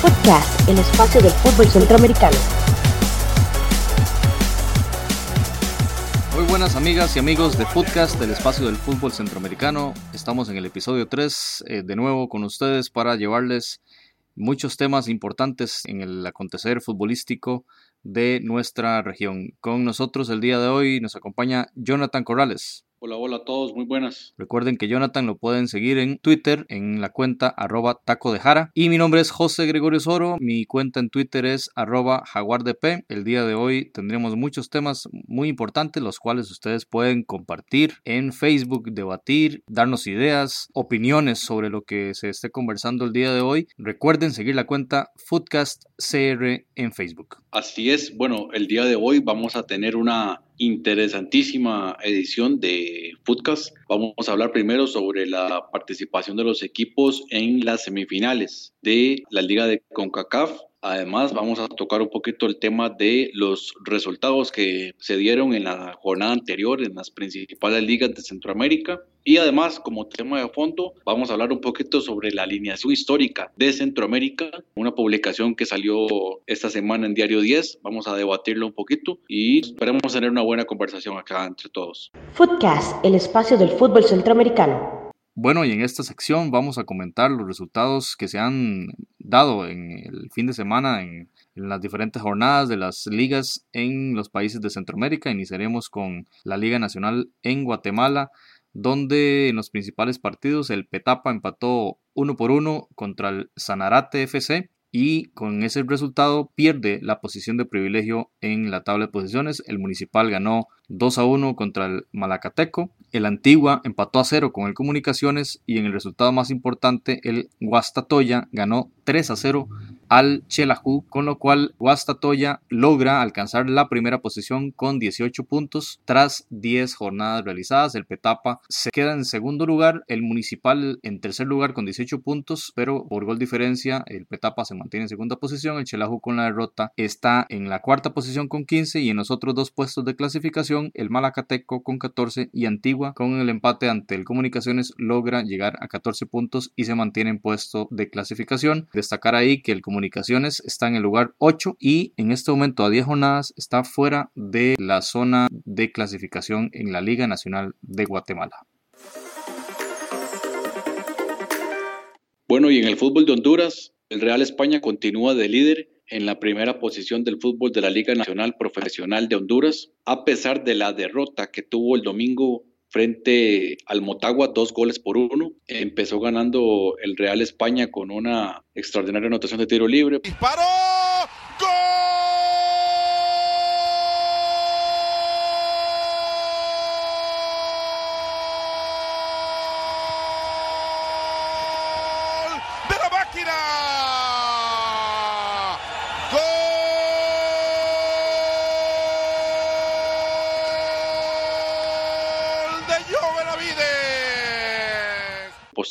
Podcast, el espacio del fútbol centroamericano. Muy buenas amigas y amigos de Podcast del espacio del fútbol centroamericano. Estamos en el episodio 3 eh, de nuevo con ustedes para llevarles muchos temas importantes en el acontecer futbolístico de nuestra región. Con nosotros el día de hoy nos acompaña Jonathan Corrales. Hola, hola a todos, muy buenas. Recuerden que Jonathan lo pueden seguir en Twitter en la cuenta arroba taco de jara. Y mi nombre es José Gregorio Soro, mi cuenta en Twitter es arroba jaguardp. El día de hoy tendremos muchos temas muy importantes, los cuales ustedes pueden compartir en Facebook, debatir, darnos ideas, opiniones sobre lo que se esté conversando el día de hoy. Recuerden seguir la cuenta Foodcast CR en Facebook. Así es, bueno, el día de hoy vamos a tener una interesantísima edición de Footcast. Vamos a hablar primero sobre la participación de los equipos en las semifinales de la Liga de CONCACAF Además, vamos a tocar un poquito el tema de los resultados que se dieron en la jornada anterior en las principales ligas de Centroamérica. Y además, como tema de fondo, vamos a hablar un poquito sobre la alineación histórica de Centroamérica, una publicación que salió esta semana en Diario 10. Vamos a debatirlo un poquito y esperemos tener una buena conversación acá entre todos. Footcast, el espacio del fútbol centroamericano. Bueno, y en esta sección vamos a comentar los resultados que se han dado en el fin de semana en, las diferentes jornadas de las ligas en los países de Centroamérica. Iniciaremos con la Liga Nacional en Guatemala, donde en los principales partidos el Petapa empató uno por uno contra el Sanarate FC y con ese resultado pierde la posición de privilegio en la tabla de posiciones. El Municipal ganó 2 a 1 contra el Malacateco. El Antigua empató a 0 con el Comunicaciones y en el resultado más importante el Guastatoya ganó 3 a 0 al Chelajú, con lo cual Guastatoya logra alcanzar la primera posición con 18 puntos tras 10 jornadas realizadas. El Petapa se queda en segundo lugar, el Municipal en tercer lugar con 18 puntos, pero por gol diferencia el Petapa se mantiene en segunda posición, el Chelajú con la derrota está en la cuarta posición con 15 y en los otros dos puestos de clasificación el Malacateco con 14 y Antigua con el empate ante el Comunicaciones logra llegar a 14 puntos y se mantiene en puesto de clasificación. Destacar ahí que el Comunicaciones está en el lugar 8 y en este momento a 10 jornadas está fuera de la zona de clasificación en la Liga Nacional de Guatemala. Bueno, y en el fútbol de Honduras, el Real España continúa de líder en la primera posición del fútbol de la Liga Nacional Profesional de Honduras, a pesar de la derrota que tuvo el domingo frente al Motagua, dos goles por uno. Empezó ganando el Real España con una extraordinaria anotación de tiro libre. ¡Disparó!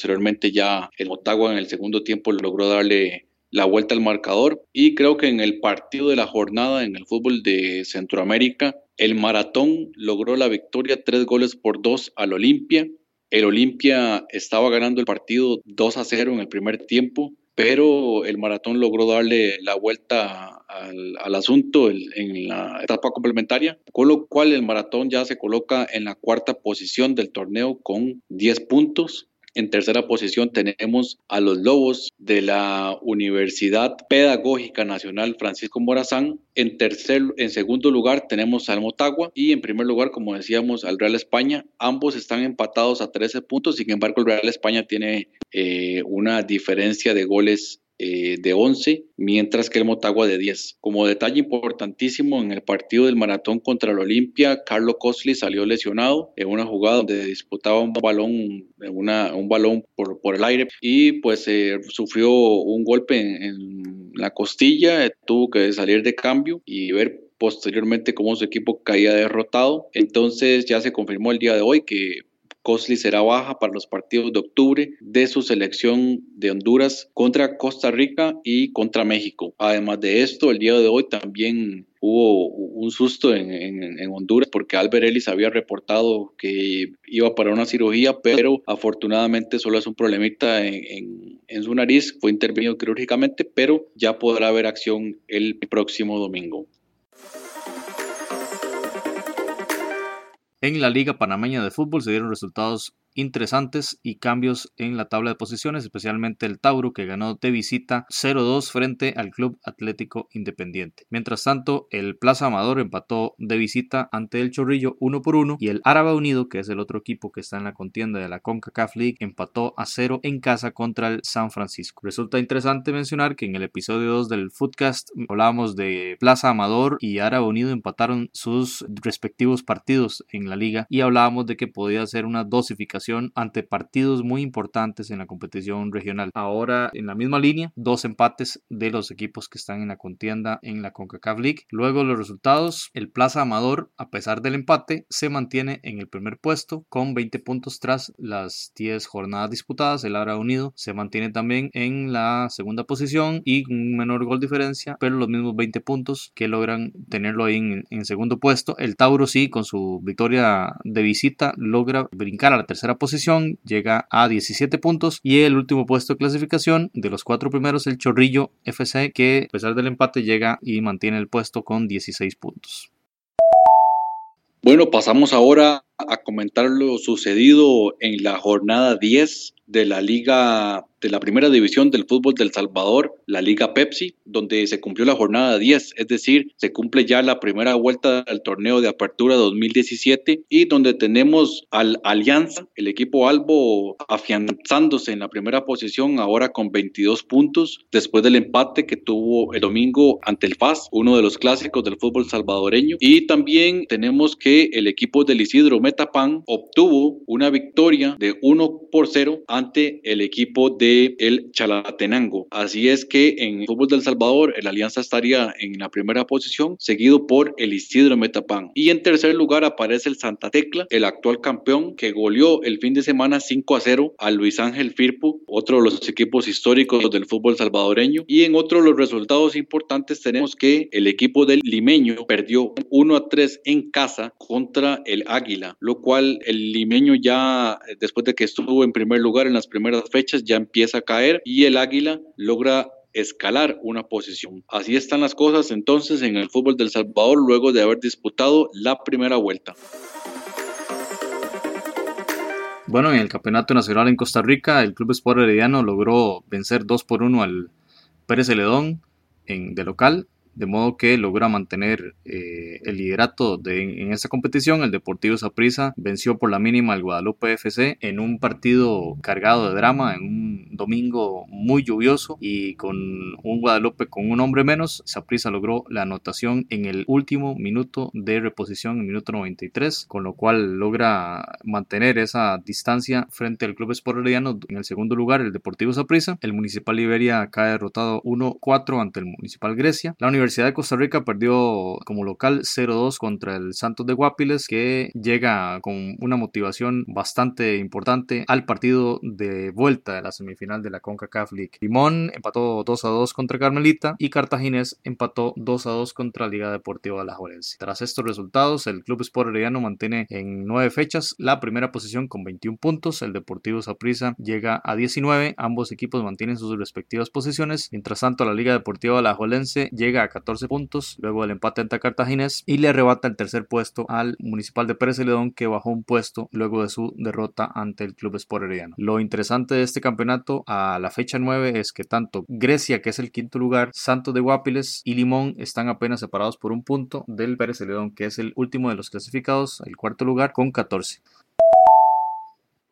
Posteriormente ya el Motagua en el segundo tiempo logró darle la vuelta al marcador y creo que en el partido de la jornada en el fútbol de Centroamérica, el Maratón logró la victoria tres goles por dos al Olimpia. El Olimpia estaba ganando el partido 2 a 0 en el primer tiempo, pero el Maratón logró darle la vuelta al, asunto en la etapa complementaria, con lo cual el Maratón ya se coloca en la cuarta posición del torneo con 10 puntos. En tercera posición tenemos a los Lobos de la Universidad Pedagógica Nacional Francisco Morazán. En, tercer, en segundo lugar tenemos al Motagua y en primer lugar, como decíamos, al Real España. Ambos están empatados a 13 puntos, sin embargo el Real España tiene eh, una diferencia de goles eh, de 11, mientras que el Motagua de 10. Como detalle importantísimo, en el partido del maratón contra el Olimpia, Carlos Cosli salió lesionado en una jugada donde disputaba un balón, un balón por, por el aire y pues eh, sufrió un golpe en, la costilla, tuvo que salir de cambio y ver posteriormente cómo su equipo caía derrotado. Entonces ya se confirmó el día de hoy que Cosli será baja para los partidos de octubre de su selección de Honduras contra Costa Rica y contra México. Además de esto, el día de hoy también hubo un susto en, Honduras porque Albert Ellis había reportado que iba para una cirugía, pero afortunadamente solo es un problemita en, en su nariz, fue intervenido quirúrgicamente, pero ya podrá haber acción el próximo domingo. En la Liga Panameña de Fútbol se dieron resultados interesantes y cambios en la tabla de posiciones, especialmente el Tauro que ganó de visita 0-2 frente al Club Atlético Independiente. Mientras tanto, el Plaza Amador empató de visita ante el Chorrillo 1 por 1 y el Árabe Unido, que es el otro equipo que está en la contienda de la CONCACAF League, empató a 0 en casa contra el San Francisco. Resulta interesante mencionar que en el episodio 2 del Footcast hablábamos de Plaza Amador y Árabe Unido empataron sus respectivos partidos en la liga y hablábamos de que podía ser una dosificación ante partidos muy importantes en la competición regional. Ahora en la misma línea, dos empates de los equipos que están en la contienda en la CONCACAF League. Luego los resultados, el Plaza Amador, a pesar del empate, se mantiene en el primer puesto con 20 puntos tras las 10 jornadas disputadas. El Ara Unido se mantiene también en la segunda posición y un menor gol diferencia, pero los mismos 20 puntos que logran tenerlo ahí en, en segundo puesto. El Tauro sí, con su victoria de visita, logra brincar a la tercera posición, llega a 17 puntos y el último puesto de clasificación de los cuatro primeros el Chorrillo FC que a pesar del empate llega y mantiene el puesto con 16 puntos. Bueno, pasamos ahora a comentar lo sucedido en la jornada 10 de la Liga de la primera división del fútbol del Salvador, la Liga Pepsi, donde se cumplió la jornada 10, es decir, se cumple ya la primera vuelta al torneo de apertura 2017 y donde tenemos al Alianza, el equipo Albo afianzándose en la primera posición ahora con 22 puntos después del empate que tuvo el domingo ante el FAS, uno de los clásicos del fútbol salvadoreño. Y también tenemos que el equipo del Isidro Metapan obtuvo una victoria de 1 por 0 ante el equipo de el Chalatenango. Así es que en el fútbol del Salvador el Alianza estaría en la primera posición, seguido por el Isidro Metapán. Y en tercer lugar aparece el Santa Tecla, el actual campeón que goleó el fin de semana 5 a 0 a Luis Ángel Firpo, otro de los equipos históricos del fútbol salvadoreño. Y en otro de los resultados importantes tenemos que el equipo del limeño perdió 1 a 3 en casa contra el Águila, lo cual el limeño ya después de que estuvo en primer lugar en las primeras fechas ya empieza empieza a caer y el águila logra escalar una posición. Así están las cosas entonces en el fútbol del Salvador luego de haber disputado la primera vuelta. Bueno, en el Campeonato Nacional en Costa Rica, el Club Sport Herediano logró vencer 2 por 1 al Pérez Celedón en, de local de modo que logra mantener eh, el liderato de, en esta competición. El Deportivo Saprissa venció por la mínima al Guadalupe FC en un partido cargado de drama, en un domingo muy lluvioso y con un Guadalupe con un hombre menos. Saprissa logró la anotación en el último minuto de reposición, en minuto 93, con lo cual logra mantener esa distancia frente al Club Sport En el segundo lugar, el Deportivo Saprissa. El Municipal Iberia cae derrotado 1-4 ante el Municipal Grecia. La Universidad de Costa Rica perdió como local 0-2 contra el Santos de Guapiles, que llega con una motivación bastante importante al partido de vuelta de la semifinal de la CONCACAF League. Limón empató 2-2 contra Carmelita y Cartaginés empató 2-2 contra Liga Deportiva Alajuelense. Tras estos resultados, el Club Sport Herediano mantiene en nueve fechas la primera posición con 21 puntos. El Deportivo Saprissa llega a 19. Ambos equipos mantienen sus respectivas posiciones. Mientras tanto, la Liga Deportiva Alajuelense llega a 14 puntos, luego el empate ante Cartaginés y le arrebata el tercer puesto al Municipal de Pérez Celedón que bajó un puesto luego de su derrota ante el Club Sport. Lo interesante de este campeonato a la fecha 9 es que tanto Grecia, que es el quinto lugar, Santos de Guapiles y Limón están apenas separados por un punto del Pérez Celedón, que es el último de los clasificados, el cuarto lugar con 14.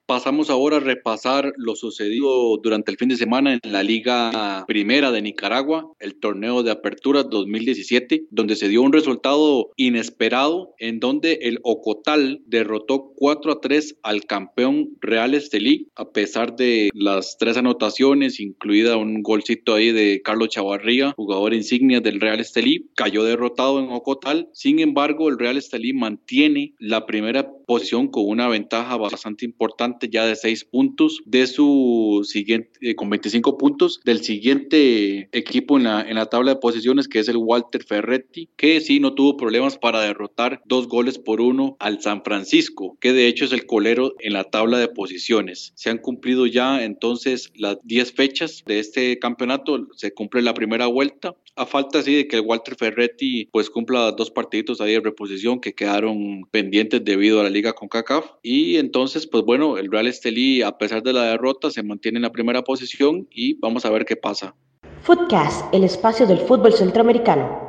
Pasamos ahora a repasar lo sucedido durante el fin de semana en la Liga Primera de Nicaragua, el torneo de apertura 2017, donde se dio un resultado inesperado en donde el Ocotal derrotó 4 a 3 al campeón Real Estelí, a pesar de las tres anotaciones, incluida un golcito ahí de Carlos Chavarría, jugador insignia del Real Estelí, cayó derrotado en Ocotal. Sin embargo, el Real Estelí mantiene la primera posición con una ventaja bastante importante ya de 6 puntos de su siguiente, eh, con 25 puntos del siguiente equipo en la, en la tabla de posiciones que es el Walter Ferretti, que sí no tuvo problemas para derrotar dos goles por uno al San Francisco, que de hecho es el colero en la tabla de posiciones. Se han cumplido ya entonces las 10 fechas de este campeonato, se cumple la primera vuelta, a falta así de que el Walter Ferretti pues cumpla dos partiditos ahí de reposición que quedaron pendientes debido a la liga con CACAF y entonces pues bueno, el Real Estelí a pesar de la derrota se mantiene en la primera posición y vamos a ver qué pasa. Footcast, el espacio del fútbol centroamericano.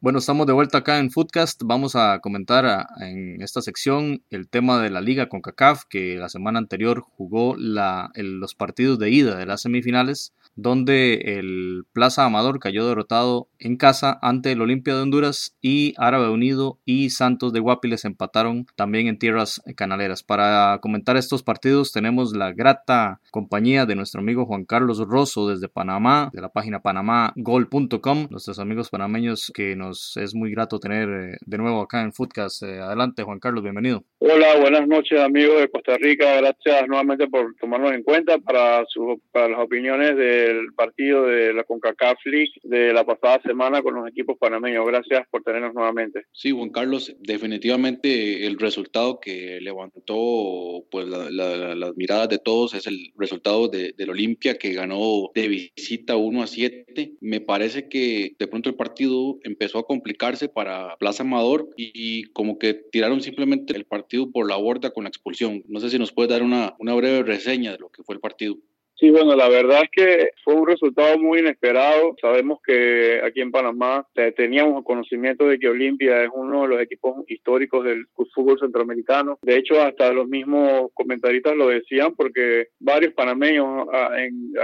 Bueno, estamos de vuelta acá en Footcast. Vamos a comentar en esta sección el tema de la liga con CACAF, que la semana anterior jugó los partidos de ida de las semifinales donde el Plaza Amador cayó derrotado en casa ante el Olimpia de Honduras y Árabe Unido y Santos de Guapiles empataron también en tierras canaleras. Para comentar estos partidos tenemos la grata compañía de nuestro amigo Juan Carlos Rosso desde Panamá, de la página panamagol.com, nuestros amigos panameños que nos es muy grato tener eh, de nuevo acá en Footcast. Eh, adelante Juan Carlos, bienvenido. Hola, buenas noches amigos de Costa Rica, gracias nuevamente por tomarnos en cuenta para, su, para las opiniones de el partido de la CONCACAF League de la pasada semana con los equipos panameños. Gracias por tenernos nuevamente. Sí, Juan Carlos, definitivamente el resultado que levantó pues las miradas de todos es el resultado de, del Olimpia que ganó de visita 1 a 7. Me parece que de pronto el partido empezó a complicarse para Plaza Amador y, como que tiraron simplemente el partido por la borda con la expulsión. No sé si nos puede dar una, una breve reseña de lo que fue el partido. Sí, bueno, la verdad es que fue un resultado muy inesperado. Sabemos que aquí en Panamá teníamos conocimiento de que Olimpia es uno de los equipos históricos del fútbol centroamericano. De hecho, hasta los mismos comentaristas lo decían porque varios panameños ah, en,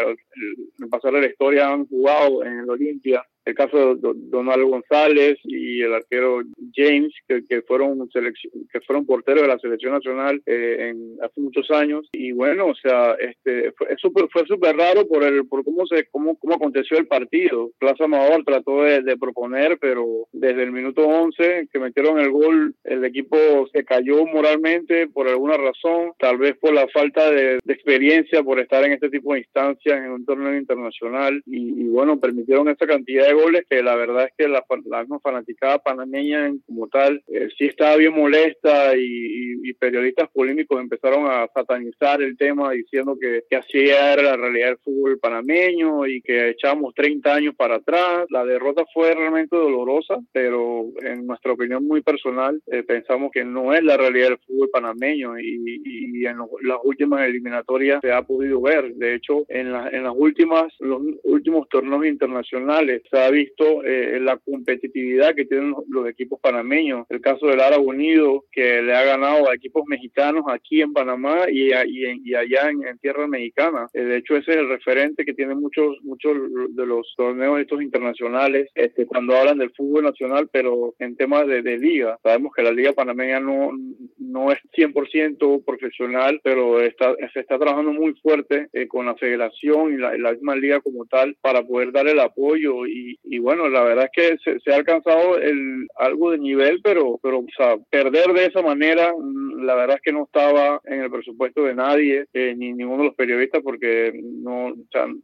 en pasar la historia han jugado en el Olimpia el caso de Donaldo González y el arquero James, que, que fueron que fueron porteros de la selección nacional eh, hace muchos años. Y bueno, o sea, este fue súper fue súper raro por el por cómo se cómo, cómo aconteció el partido. Plaza Amador trató de, proponer, pero desde el minuto 11 que metieron el gol, el equipo se cayó moralmente por alguna razón, tal vez por la falta de, experiencia, por estar en este tipo de instancias en un torneo internacional y, y bueno, permitieron esa cantidad de goles que la verdad es que la, la fanaticada panameña como tal eh, sí estaba bien molesta y, periodistas polémicos empezaron a satanizar el tema diciendo que, que así era la realidad del fútbol panameño y que echábamos 30 años para atrás. La derrota fue realmente dolorosa, pero en nuestra opinión muy personal eh, pensamos que no es la realidad del fútbol panameño y, y en las últimas eliminatorias se ha podido ver. De hecho, en, en las últimas, los últimos torneos internacionales se ha visto eh, la competitividad que tienen los, equipos panameños. El caso del Árabe Unido, que le ha ganado a equipos mexicanos aquí en Panamá y, allá en, tierra mexicana. Eh, de hecho, ese es el referente que tienen muchos, muchos de los torneos estos internacionales este, cuando hablan del fútbol nacional, pero en temas de, liga. Sabemos que la liga panameña no, no es 100% profesional, pero está, se está trabajando muy fuerte eh, con la federación y la, la misma liga como tal para poder dar el apoyo y, y, bueno, la verdad es que se, ha alcanzado el, algo de nivel, pero, pero o sea, perder de esa manera, mm, la verdad es que no estaba en el presupuesto de nadie, eh, ni ninguno de los periodistas, porque no,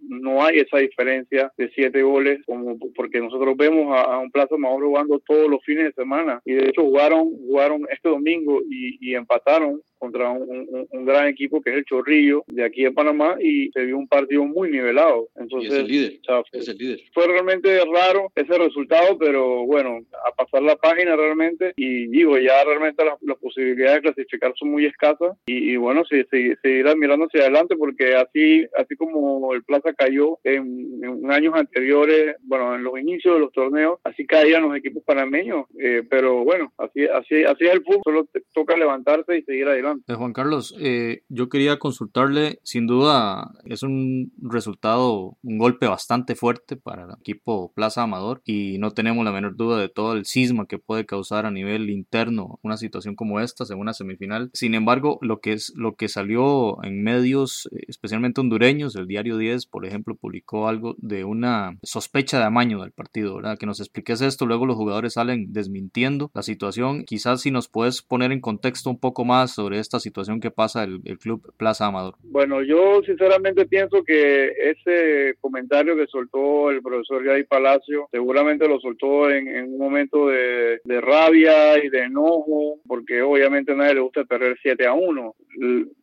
no hay esa diferencia de siete goles, como porque nosotros vemos a, un Plaza Mayor jugando todos los fines de semana, y de hecho jugaron, jugaron este domingo y, y empataron contra un, un, gran equipo que es el Chorrillo de aquí de Panamá y se vio un partido muy nivelado. Entonces, es el líder. es el líder. Fue realmente raro ese resultado, pero bueno, a pasar la página realmente y digo, ya realmente las, posibilidades de clasificar son muy escasas y, bueno, sí, sí, seguir mirando hacia adelante porque así, así como el Plaza cayó en, en, años anteriores, bueno, en los inicios de los torneos, así caían los equipos panameños, eh, pero bueno, así, así, así es el fútbol, solo toca levantarse y seguir adelante. Eh, Juan Carlos, eh, yo quería consultarle, sin duda es un resultado, un golpe bastante fuerte para el equipo Plaza Amador y no tenemos la menor duda de todo el cisma que puede causar a nivel interno una situación como esta en una semifinal. Sin embargo, lo que es lo que salió en medios, especialmente hondureños, el diario 10, por ejemplo, publicó algo de una sospecha de amaño del partido, ¿verdad? Que nos expliques esto, luego los jugadores salen desmintiendo la situación. Quizás si nos puedes poner en contexto un poco más sobre esta situación que pasa el, el club Plaza Amador. Bueno, yo sinceramente pienso que ese comentario que soltó el profesor Gay Palacio seguramente lo soltó en, en un momento de, de rabia y de enojo, porque obviamente a nadie le gusta perder 7 a 1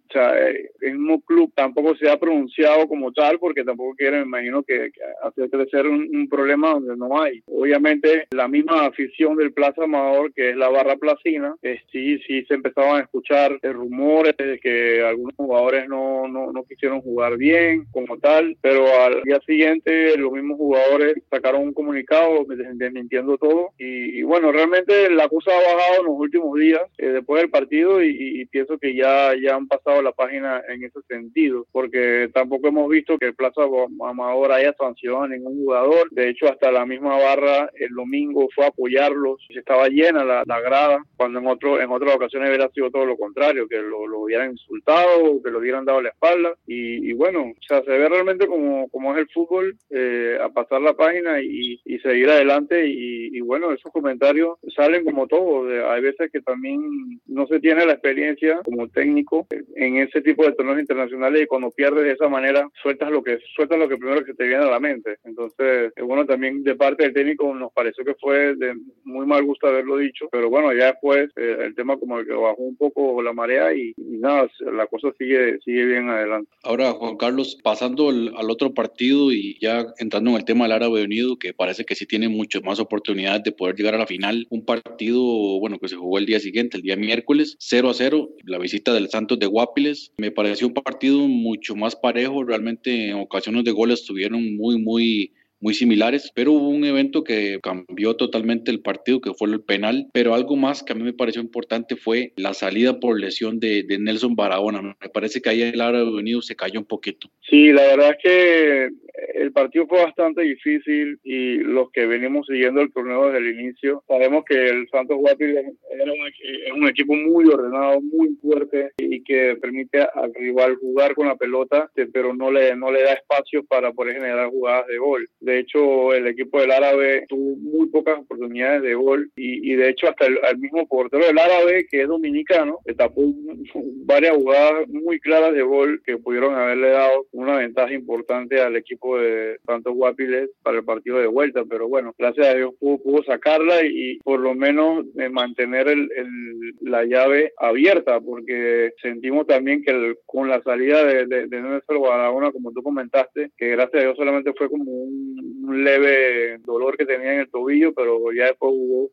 o sea, el mismo club tampoco se ha pronunciado como tal porque tampoco quiere, me imagino, que, que hacer crecer un, un, problema donde no hay. Obviamente, la misma afición del Plaza Amador, que es la barra placina, eh, sí, sí se empezaban a escuchar rumores de que algunos jugadores no, no, no quisieron jugar bien como tal, pero al día siguiente los mismos jugadores sacaron un comunicado desmintiendo todo y, y, bueno, realmente la cosa ha bajado en los últimos días eh, después del partido y, y pienso que ya, ya han pasado la página en ese sentido, porque tampoco hemos visto que el Plaza Amador haya sancionado a ningún jugador. De hecho, hasta la misma barra el domingo fue a apoyarlos. Estaba llena la, grada, cuando en otro en otras ocasiones hubiera sido todo lo contrario, que lo, lo hubieran insultado, que lo hubieran dado la espalda. Y, bueno, o sea, se ve realmente como, como es el fútbol, eh, a pasar la página y, y seguir adelante. Y, y, bueno, esos comentarios salen como todo. Hay veces que también no se tiene la experiencia como técnico en ese tipo de torneos internacionales y cuando pierdes de esa manera sueltas lo que sueltas lo que primero que te viene a la mente. Entonces, bueno, también de parte del técnico nos pareció que fue de muy mal gusto haberlo dicho, pero bueno, ya después eh, el tema como que bajó un poco la marea y, y, nada, la cosa sigue sigue bien adelante. Ahora, Juan Carlos, pasando al, al otro partido y ya entrando en el tema del Árabe Unido, que parece que sí tiene mucho más oportunidades de poder llegar a la final, un partido, bueno, que se jugó el día siguiente, el día miércoles, 0 a 0, la visita del Santos de Me pareció un partido mucho más parejo, realmente en ocasiones de goles estuvieron muy, muy muy similares, pero hubo un evento que cambió totalmente el partido, que fue el penal, pero algo más que a mí me pareció importante fue la salida por lesión de, Nelson Barahona. Me parece que ahí el Árabe Unido se cayó un poquito. Sí, la verdad es que el partido fue bastante difícil y los que venimos siguiendo el torneo desde el inicio sabemos que el Santos Guapil es un equipo muy ordenado, muy fuerte y que permite al rival jugar con la pelota, pero no le, no le da espacio para poder generar jugadas de gol. Hecho, el equipo del Árabe tuvo muy pocas oportunidades de gol y, de hecho hasta el, mismo portero del Árabe, que es dominicano, tapó varias jugadas muy claras de gol que pudieron haberle dado una ventaja importante al equipo de Santos Guapiles para el partido de vuelta, pero bueno, gracias a Dios pudo, pudo sacarla y, por lo menos eh, mantener el, la llave abierta, porque sentimos también que con la salida de, de, de Nelson Barahona, como tú comentaste, que gracias a Dios solamente fue como un, un leve dolor que tenía en el tobillo, pero ya después hubo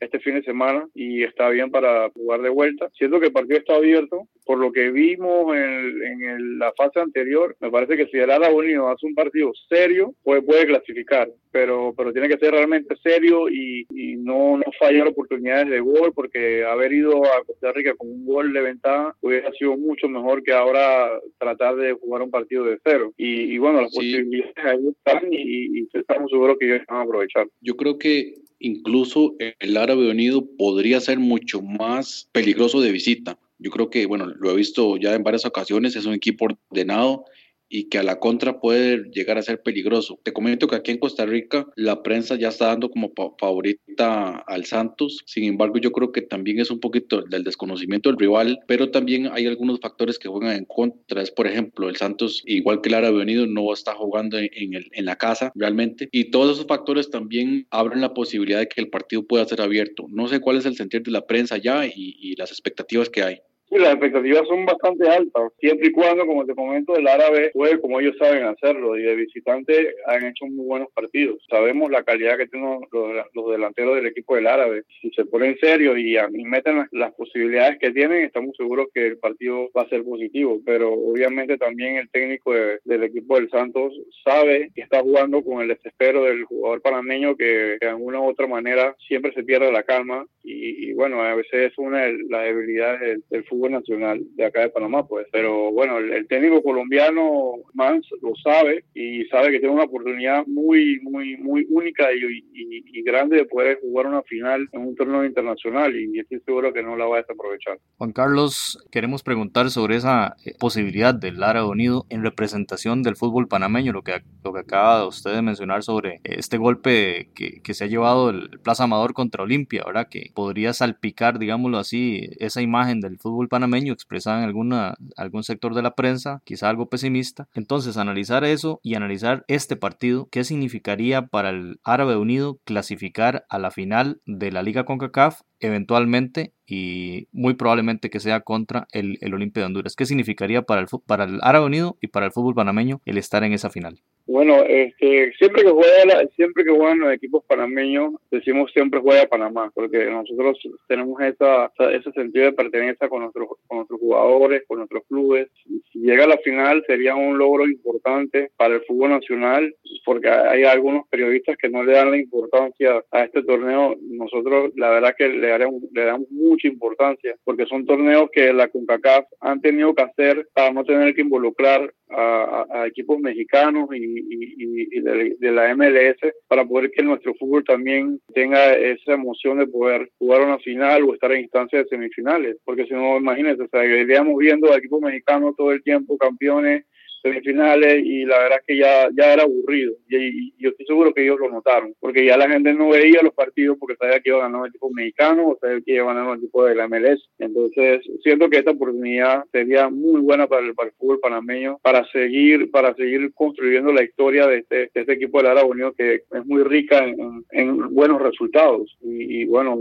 este fin de semana y está bien para jugar de vuelta. Siento que el partido está abierto. Por lo que vimos en, en el, la fase anterior, me parece que si el Árabe Unido hace un partido serio, puede, puede clasificar, pero, pero tiene que ser realmente serio y, y no, no fallar oportunidades de gol, porque haber ido a Costa Rica con un gol de ventaja hubiera sido mucho mejor que ahora tratar de jugar un partido de cero. Y, y bueno, las sí. posibilidades ahí están y, y estamos seguros que ellos van a aprovechar. Yo creo que incluso el Árabe Unido podría ser mucho más peligroso de visita. Yo creo que, bueno, lo he visto ya en varias ocasiones, es un equipo ordenado y que a la contra puede llegar a ser peligroso. Te comento que aquí en Costa Rica la prensa ya está dando como favorita al Santos, sin embargo yo creo que también es un poquito del desconocimiento del rival, pero también hay algunos factores que juegan en contra, es por ejemplo el Santos, igual que el Árabe Unido, no está jugando en, el, en la casa realmente, y todos esos factores también abren la posibilidad de que el partido pueda ser abierto. No sé cuál es el sentir de la prensa ya y las expectativas que hay. Las expectativas son bastante altas, siempre y cuando, como te comento, el árabe juegue como ellos saben hacerlo y de visitante han hecho muy buenos partidos. Sabemos la calidad que tienen los, delanteros del equipo del árabe. Si se ponen serio y, meten las, las, posibilidades que tienen, estamos seguros que el partido va a ser positivo, pero obviamente también el técnico de, del equipo del Santos sabe que está jugando con el desespero del jugador panameño que, que de alguna u otra manera siempre se pierde la calma y, bueno, a veces es una de las debilidades del fútbol nacional de acá de Panamá, pues. Pero bueno, el, técnico colombiano Mans lo sabe y sabe que tiene una oportunidad muy, muy, muy única y, grande de poder jugar una final en un torneo internacional y estoy seguro que no la va a desaprovechar. Juan Carlos, queremos preguntar sobre esa eh, posibilidad del Lara Unido en representación del fútbol panameño, lo que, lo que acaba usted de mencionar sobre este golpe que, que se ha llevado el Plaza Amador contra Olimpia, ¿verdad? Que podría salpicar, digámoslo así, esa imagen del fútbol panameño expresada en alguna, algún sector de la prensa, quizá algo pesimista. Entonces, analizar eso y analizar este partido, ¿qué significaría para el Árabe Unido clasificar a la final de la Liga CONCACAF eventualmente y muy probablemente que sea contra el, el Olimpia de Honduras. ¿Qué significaría para el, para el Árabe Unido y para el fútbol panameño el estar en esa final? Bueno, este, siempre que juega, siempre que juegan los equipos panameños, decimos siempre juega Panamá, porque nosotros tenemos esa, ese sentido de pertenencia con nuestros, con nuestros jugadores, con nuestros clubes. Si llega a la final sería un logro importante para el fútbol nacional, porque hay algunos periodistas que no le dan la importancia a este torneo. Nosotros, la verdad que le, le damos mucha importancia, porque son torneos que la CONCACAF han tenido que hacer para no tener que involucrar a, equipos mexicanos y, de, la MLS para poder que nuestro fútbol también tenga esa emoción de poder jugar una final o estar en instancias de semifinales. Porque si no, imagínense, o viendo a equipos mexicanos todo el tiempo campeones semifinales y la verdad es que ya, ya era aburrido. Y, yo estoy seguro que ellos lo notaron porque ya la gente no veía los partidos porque sabía que iba a ganar el equipo mexicano o sabía que iba a ganar el equipo de la MLS. Entonces siento que esta oportunidad sería muy buena para el, para fútbol panameño para seguir para seguir construyendo la historia de este, este equipo del Unido que es muy rica en, buenos resultados. Y, bueno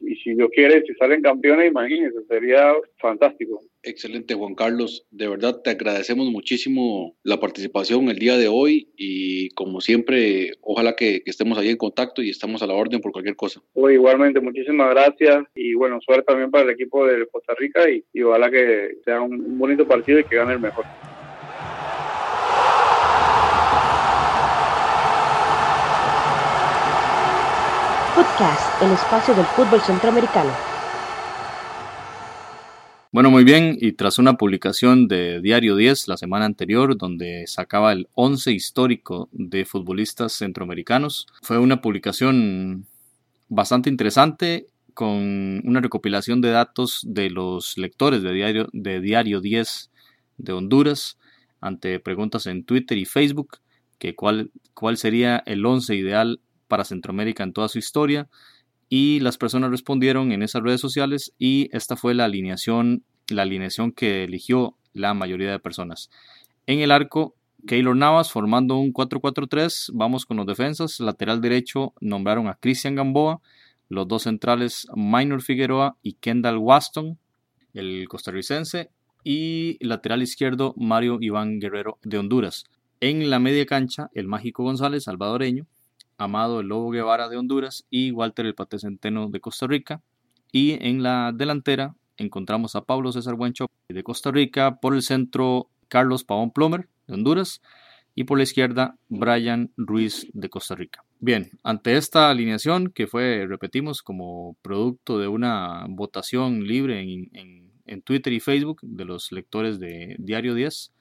y si Dios quiere si salen campeones imagínense sería fantástico Excelente, Juan Carlos. De verdad te agradecemos muchísimo la participación el día de hoy y como siempre, ojalá que, estemos ahí en contacto y estamos a la orden por cualquier cosa. igualmente, muchísimas gracias y bueno, suerte también para el equipo de Costa Rica y, y ojalá que sea un bonito partido y que gane el mejor. Podcast, el espacio del fútbol centroamericano. Bueno, muy bien, y tras una publicación de Diario 10 la semana anterior, donde sacaba el 11 histórico de futbolistas centroamericanos, fue una publicación bastante interesante con una recopilación de datos de los lectores de Diario, de Diario 10 de Honduras ante preguntas en Twitter y Facebook, que cuál, cuál sería el 11 ideal para Centroamérica en toda su historia y las personas respondieron en esas redes sociales y esta fue la alineación, la alineación que eligió la mayoría de personas. En el arco, Keylor Navas formando un 4-4-3, vamos con los defensas, lateral derecho nombraron a Cristian Gamboa, los dos centrales Minor Figueroa y Kendall Waston, el costarricense, y lateral izquierdo Mario Iván Guerrero de Honduras. En la media cancha, el Mágico González, salvadoreño, Amado el Lobo Guevara de Honduras y Walter el Pate Centeno de Costa Rica. Y en la delantera encontramos a Pablo César Buencho de Costa Rica, por el centro Carlos Pavón Plomer de Honduras y por la izquierda Brian Ruiz de Costa Rica. Bien, ante esta alineación que fue, repetimos, como producto de una votación libre en, en Twitter y Facebook de los lectores de Diario 10,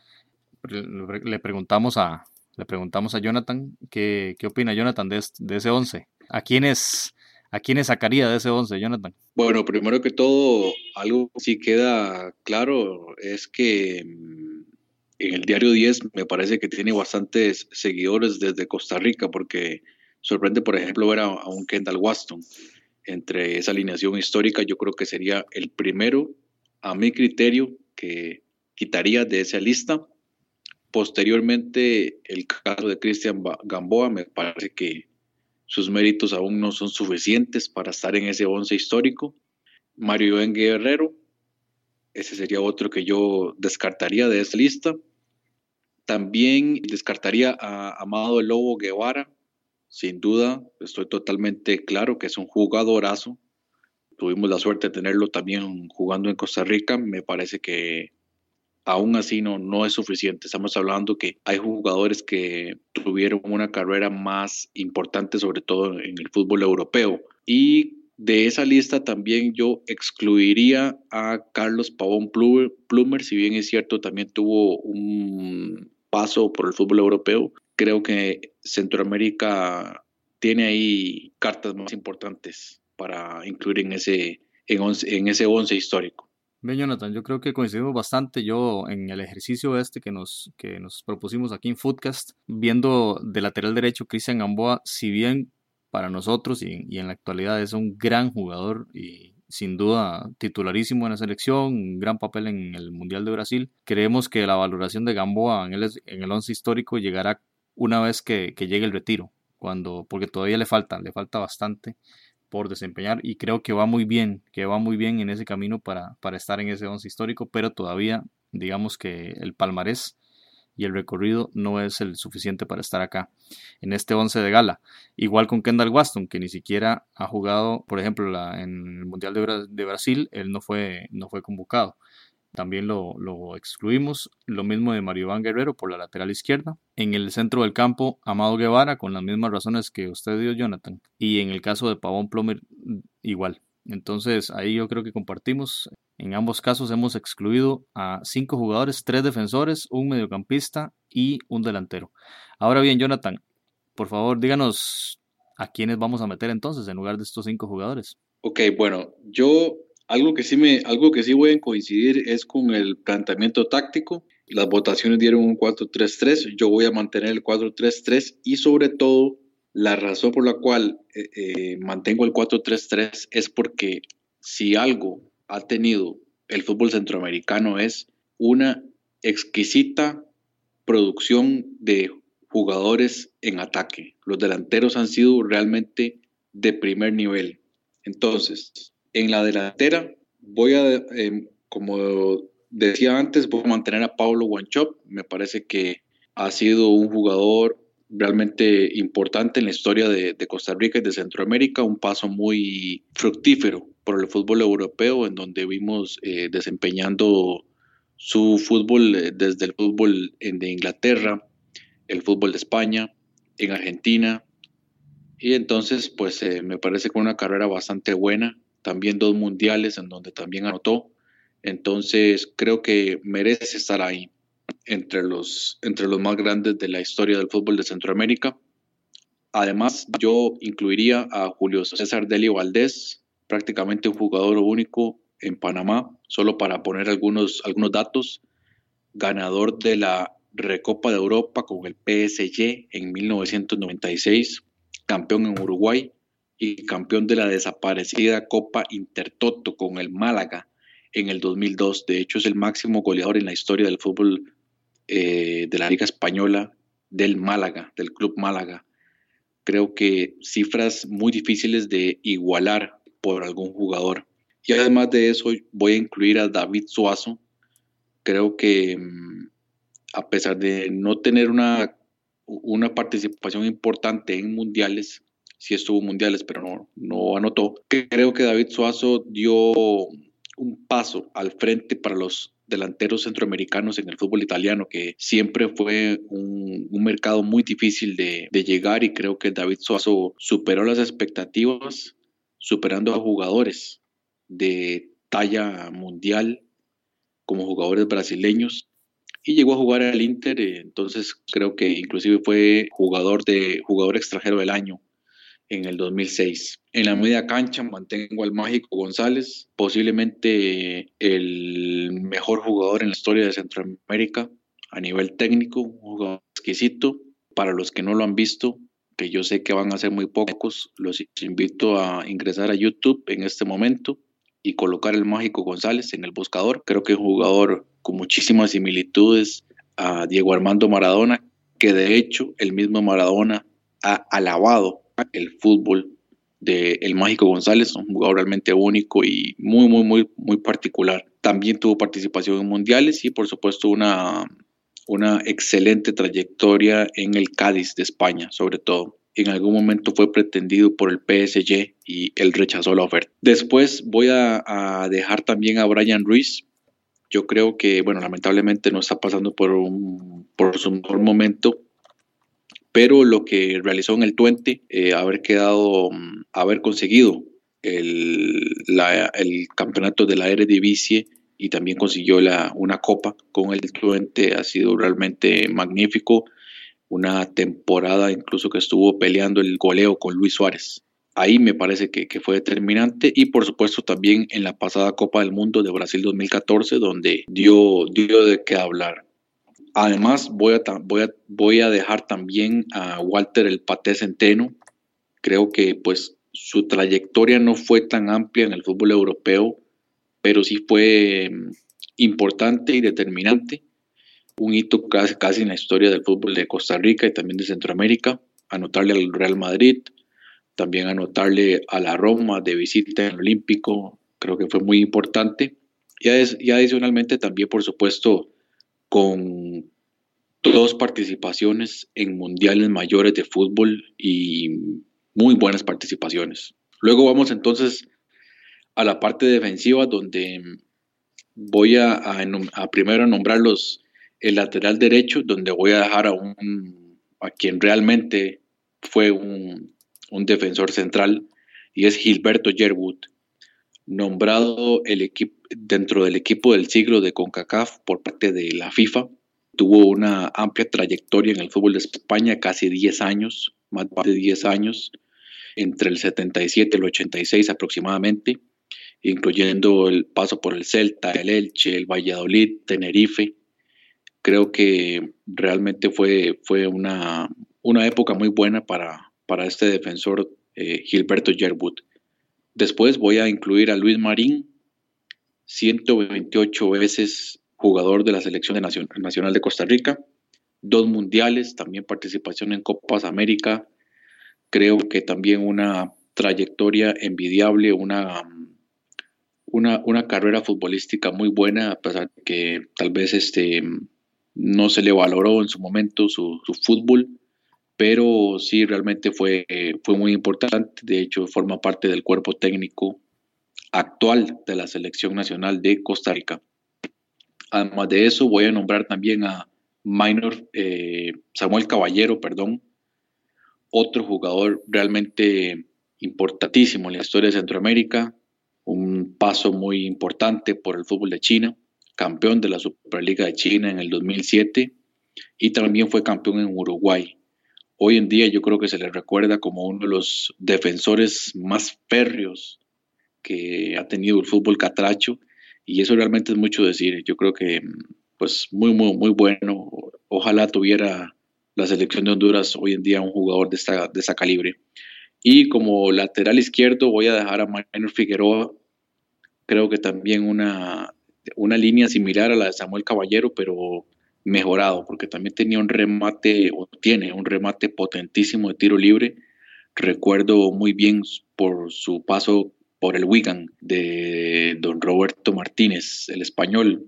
le preguntamos a, le preguntamos a Jonathan qué, qué opina Jonathan de, de ese 11. ¿A quiénes, ¿A quiénes sacaría de ese 11, Jonathan? Bueno, primero que todo, algo que sí queda claro es que mm, en el diario 10 me parece que tiene bastantes seguidores desde Costa Rica, porque sorprende, por ejemplo, ver a, a un Kendall Waston entre esa alineación histórica. Yo creo que sería el primero, a mi criterio, que quitaría de esa lista. Posteriormente, el caso de Cristian Gamboa, me parece que sus méritos aún no son suficientes para estar en ese once histórico. Mario Ben Guerrero, ese sería otro que yo descartaría de esa lista. También descartaría a Amado Lobo Guevara, sin duda, estoy totalmente claro que es un jugadorazo. Tuvimos la suerte de tenerlo también jugando en Costa Rica. Me parece que aún así no, no es suficiente. Estamos hablando que hay jugadores que tuvieron una carrera más importante, sobre todo en el fútbol europeo. Y De esa lista también yo excluiría a Carlos Pavón Plumer, si bien es cierto, también tuvo un paso por el fútbol europeo. Creo que Centroamérica tiene ahí cartas más importantes para incluir en ese, en, en ese once histórico. Bien, Jonathan, yo creo que coincidimos bastante. Yo en el ejercicio este que nos, que nos propusimos aquí en Footcast, viendo de lateral derecho Cristian Gamboa, si bien para nosotros y, en la actualidad es un gran jugador y sin duda titularísimo en la selección, un gran papel en el Mundial de Brasil, creemos que la valoración de Gamboa en el, en el once histórico llegará una vez que, que llegue el retiro, cuando, porque todavía le falta, le falta bastante por desempeñar y creo que va muy bien, que va muy bien en ese camino para, para estar en ese once histórico, pero todavía digamos que el palmarés y el recorrido no es el suficiente para estar acá en este once de gala. Igual con Kendall Waston, que ni siquiera ha jugado, por ejemplo, en el Mundial de, de Brasil, él no fue, no fue convocado también lo, excluimos. Lo mismo de Mario Iván Guerrero por la lateral izquierda. En el centro del campo, Amado Guevara, con las mismas razones que usted dio, Jonathan. Y en el caso de Pavón Plomer, igual. Entonces ahí yo creo que compartimos. En ambos casos hemos excluido a cinco jugadores, tres defensores, un mediocampista y un delantero. Ahora bien, Jonathan, por favor díganos a quiénes vamos a meter entonces en lugar de estos cinco jugadores. Ok, bueno, yo algo que sí me, algo que sí voy a coincidir es con el planteamiento táctico. Las votaciones dieron un 4-3-3. Yo voy a mantener el 4-3-3 y sobre todo la razón por la cual eh, eh, mantengo el 4-3-3 es porque si algo ha tenido el fútbol centroamericano es una exquisita producción de jugadores en ataque. Los delanteros han sido realmente de primer nivel. Entonces, en la delantera voy a, em, como decía antes, voy a mantener a Pablo Guanchop. Me parece que ha sido un jugador realmente importante en la historia de, Costa Rica y de Centroamérica, un paso muy fructífero por el fútbol europeo, en donde vimos eh, desempeñando su fútbol eh, desde el fútbol de Inglaterra, el fútbol de España, en Argentina, y entonces pues eh, me parece que una carrera bastante buena también dos mundiales en donde también anotó. Entonces creo que merece estar ahí entre los, entre los más grandes de la historia del fútbol de Centroamérica. Además, yo incluiría a Julio César Deli Valdés, prácticamente un jugador único en Panamá, solo para poner algunos, algunos datos. Ganador de la Recopa de Europa con el PSG en 1996, campeón en Uruguay, y campeón de la desaparecida Copa Intertoto con el Málaga en el 2002. De hecho, es el máximo goleador en la historia del fútbol eh, de la Liga Española del Málaga, del Club Málaga. Creo que cifras muy difíciles de igualar por algún jugador. Y además de eso, voy a incluir a David Suazo. Creo que mm, a pesar de no tener una, una participación importante en mundiales, sí estuvo mundiales, pero no, no anotó. Creo que David Suazo dio un paso al frente para los delanteros centroamericanos en el fútbol italiano, que siempre fue un, mercado muy difícil de, de, llegar y creo que David Suazo superó las expectativas, superando a jugadores de talla mundial como jugadores brasileños y llegó a jugar al Inter, entonces creo que inclusive fue jugador de jugador extranjero del año en el 2006. En la media cancha mantengo al Mágico González, posiblemente el mejor jugador en la historia de Centroamérica a nivel técnico, un jugador exquisito. Para los que no lo han visto, que yo sé que van a ser muy pocos, los invito a ingresar a YouTube en este momento y colocar el Mágico González en el buscador. Creo que es un jugador con muchísimas similitudes a Diego Armando Maradona, que de hecho el mismo Maradona ha alabado el fútbol de El Mágico González, un jugador realmente único y muy, muy, muy, muy particular. También tuvo participación en mundiales y por supuesto una, una excelente trayectoria en el Cádiz de España, sobre todo. En algún momento fue pretendido por el PSG y él rechazó la oferta. Después voy a, a dejar también a Brian Ruiz. Yo creo que, bueno, lamentablemente no está pasando por, un, por su mejor momento, pero lo que realizó en el Twente, eh, haber quedado, mm, haber conseguido el, campeonato de la Eredivisie y también consiguió la, una copa con el Twente. Ha sido realmente magnífico. Una temporada incluso que estuvo peleando el goleo con Luis Suárez. Ahí me parece que, fue determinante y por supuesto también en la pasada Copa del Mundo de Brasil 2014 donde dio, dio de qué hablar. Además voy a, voy, a, voy a dejar también a Walter el Paté Centeno. Creo que pues su trayectoria no fue tan amplia en el fútbol europeo pero sí fue mm, importante y determinante, un hito casi, casi en la historia del fútbol de Costa Rica y también de Centroamérica, anotarle al Real Madrid, también anotarle a la Roma de visita en el Olímpico, creo que fue muy importante. Y, y adicionalmente también, por supuesto, con dos participaciones en mundiales mayores de fútbol y muy buenas participaciones. Luego vamos entonces a la parte defensiva donde voy a, a, primero nombrar los, el lateral derecho, donde voy a dejar a, un, a quien realmente fue un, un defensor central, y es Gilberto Yerwood, nombrado dentro del equipo del siglo de CONCACAF por parte de la FIFA. Tuvo una amplia trayectoria en el fútbol de España, casi 10 años, más de 10 años, entre el 77 y el 86 aproximadamente incluyendo el paso por el Celta, el Elche, el Valladolid, Tenerife. Creo que realmente fue, fue una, una época muy buena para, para este defensor eh, Gilberto Yerwood. Después voy a incluir a Luis Marín, 128 veces jugador de la selección nacional de Costa Rica, dos mundiales, también participación en Copas América, creo que también una trayectoria envidiable, una una, carrera futbolística muy buena, a pesar de que tal vez este, no se le valoró en su momento su, fútbol, pero sí realmente fue, fue muy importante. De hecho, forma parte del cuerpo técnico actual de la selección nacional de Costa Rica. Además de eso, voy a nombrar también a Minor eh, Samuel Caballero, perdón, otro jugador realmente importantísimo en la historia de Centroamérica, un paso muy importante por el fútbol de China, campeón de la Superliga de China en el 2007 y también fue campeón en Uruguay. Hoy en día yo creo que se le recuerda como uno de los defensores más férreos que ha tenido el fútbol catracho y eso realmente es mucho decir. Yo creo que pues muy muy muy bueno. Ojalá tuviera la selección de Honduras hoy en día un jugador de esta de esa calibre. Y como lateral izquierdo voy a dejar a Maynor Figueroa. Creo que también una, una línea similar a la de Samuel Caballero, pero mejorado, porque también tenía un remate, o tiene un remate potentísimo de tiro libre. Recuerdo muy bien por su paso por el Wigan de don Roberto Martínez, el español,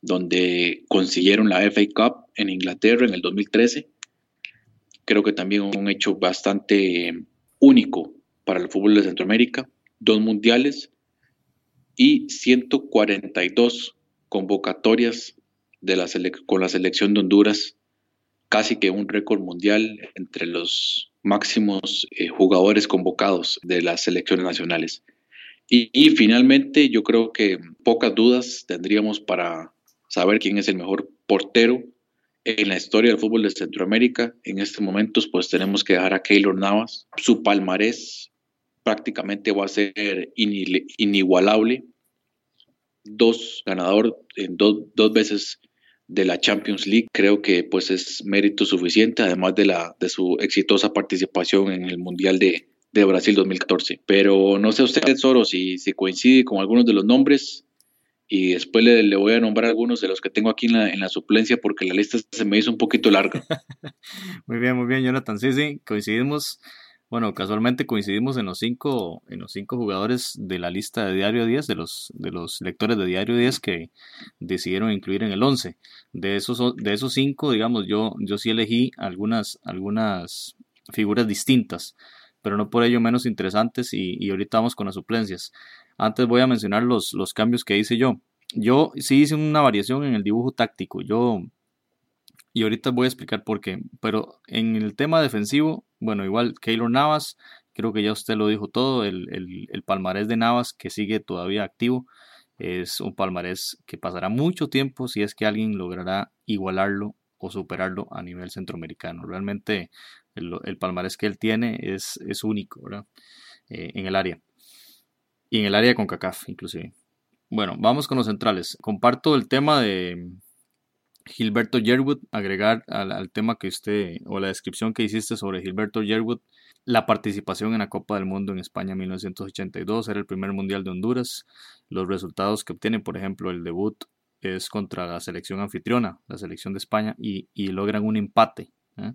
donde consiguieron la FA Cup en Inglaterra en el 2013. Creo que también un hecho bastante único para el fútbol de Centroamérica, dos mundiales y 142 convocatorias de la con la selección de Honduras, casi que un récord mundial entre los máximos eh, jugadores convocados de las selecciones nacionales. Y, finalmente yo creo que pocas dudas tendríamos para saber quién es el mejor portero en la historia del fútbol de Centroamérica. En estos momentos, pues tenemos que dejar a Keylor Navas. Su palmarés prácticamente va a ser inigualable. Dos ganador en dos, dos veces de la Champions League, creo que pues es mérito suficiente, además de, la, de su exitosa participación en el Mundial de, de Brasil 2014. Pero no sé usted, Soro, si, si coincide con algunos de los nombres y después le, voy a nombrar algunos de los que tengo aquí en la, en la suplencia porque la lista se me hizo un poquito larga. muy bien, muy bien, Jonathan. Sí, sí, coincidimos. Bueno, casualmente coincidimos en los cinco, en los cinco jugadores de la lista de Diario 10, de los, de los lectores de Diario 10 que decidieron incluir en el 11. De esos, de esos cinco, digamos, yo, yo sí elegí algunas, algunas figuras distintas, pero no por ello menos interesantes y, y ahorita vamos con las suplencias. Antes voy a mencionar los, los cambios que hice yo. Yo sí hice una variación en el dibujo táctico. Yo, y ahorita voy a explicar por qué. Pero en el tema defensivo, bueno, igual Keylor Navas, creo que ya usted lo dijo todo, el, el, palmarés de Navas que sigue todavía activo es un palmarés que pasará mucho tiempo si es que alguien logrará igualarlo o superarlo a nivel centroamericano. Realmente el, palmarés que él tiene es, es único eh, en el área. Y en el área con CACAF inclusive. Bueno, vamos con los centrales. Comparto el tema de Gilberto Yerwood, agregar al, tema que usted o la descripción que hiciste sobre Gilberto Yerwood, la participación en la Copa del Mundo en España en 1982, era el primer mundial de Honduras. Los resultados que obtiene, por ejemplo, el debut es contra la selección anfitriona, la selección de España, y, logran un empate. ¿eh?